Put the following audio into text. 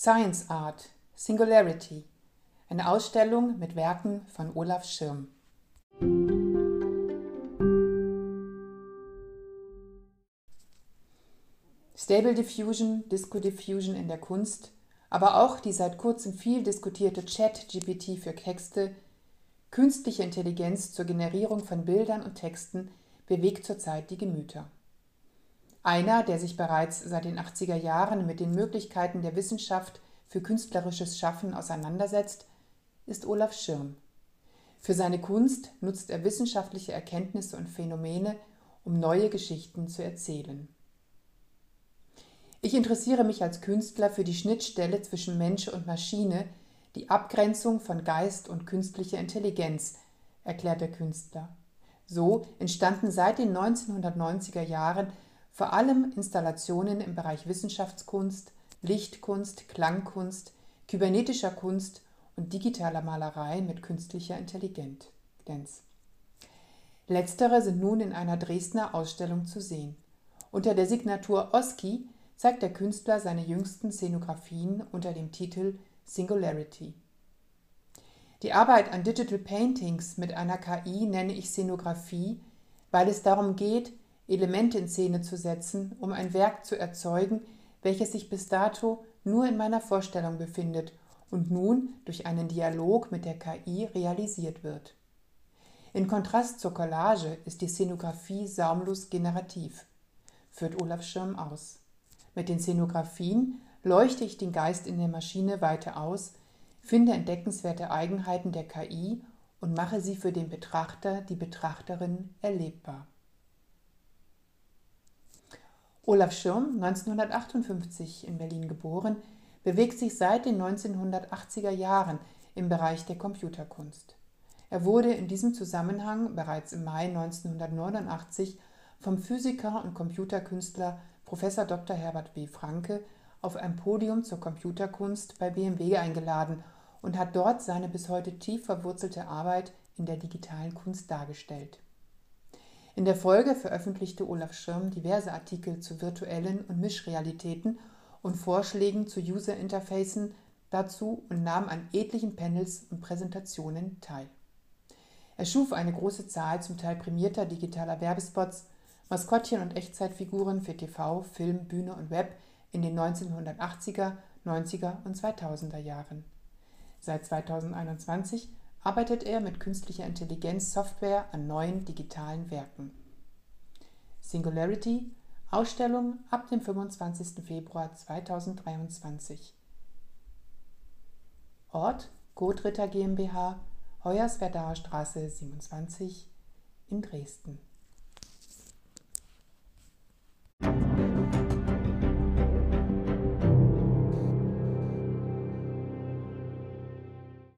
Science Art Singularity, eine Ausstellung mit Werken von Olaf Schirm. Stable Diffusion, Disco Diffusion in der Kunst, aber auch die seit kurzem viel diskutierte Chat-GPT für Texte, künstliche Intelligenz zur Generierung von Bildern und Texten bewegt zurzeit die Gemüter. Einer, der sich bereits seit den 80er Jahren mit den Möglichkeiten der Wissenschaft für künstlerisches Schaffen auseinandersetzt, ist Olaf Schirm. Für seine Kunst nutzt er wissenschaftliche Erkenntnisse und Phänomene, um neue Geschichten zu erzählen. Ich interessiere mich als Künstler für die Schnittstelle zwischen Mensch und Maschine, die Abgrenzung von Geist und künstlicher Intelligenz, erklärt der Künstler. So entstanden seit den 1990er Jahren vor allem Installationen im Bereich Wissenschaftskunst, Lichtkunst, Klangkunst, kybernetischer Kunst und digitaler Malerei mit künstlicher Intelligenz. Letztere sind nun in einer Dresdner Ausstellung zu sehen. Unter der Signatur Oski zeigt der Künstler seine jüngsten Szenografien unter dem Titel Singularity. Die Arbeit an Digital Paintings mit einer KI nenne ich Szenografie, weil es darum geht, Elemente in Szene zu setzen, um ein Werk zu erzeugen, welches sich bis dato nur in meiner Vorstellung befindet und nun durch einen Dialog mit der KI realisiert wird. In Kontrast zur Collage ist die Szenografie saumlos generativ, führt Olaf Schirm aus. Mit den Szenografien leuchte ich den Geist in der Maschine weiter aus, finde entdeckenswerte Eigenheiten der KI und mache sie für den Betrachter, die Betrachterin erlebbar. Olaf Schirm, 1958 in Berlin geboren, bewegt sich seit den 1980er Jahren im Bereich der Computerkunst. Er wurde in diesem Zusammenhang bereits im Mai 1989 vom Physiker und Computerkünstler Prof. Dr. Herbert W. Franke auf ein Podium zur Computerkunst bei BMW eingeladen und hat dort seine bis heute tief verwurzelte Arbeit in der digitalen Kunst dargestellt. In der Folge veröffentlichte Olaf Schirm diverse Artikel zu virtuellen und Mischrealitäten und Vorschlägen zu User-Interfacen dazu und nahm an etlichen Panels und Präsentationen teil. Er schuf eine große Zahl zum Teil prämierter digitaler Werbespots Maskottchen und Echtzeitfiguren für TV, Film, Bühne und Web in den 1980er, 90er und 2000er Jahren. Seit 2021 arbeitet er mit künstlicher Intelligenz Software an neuen digitalen Werken. Singularity Ausstellung ab dem 25. Februar 2023. Ort Gotritter GmbH, Hoyerswerdaer Straße 27 in Dresden.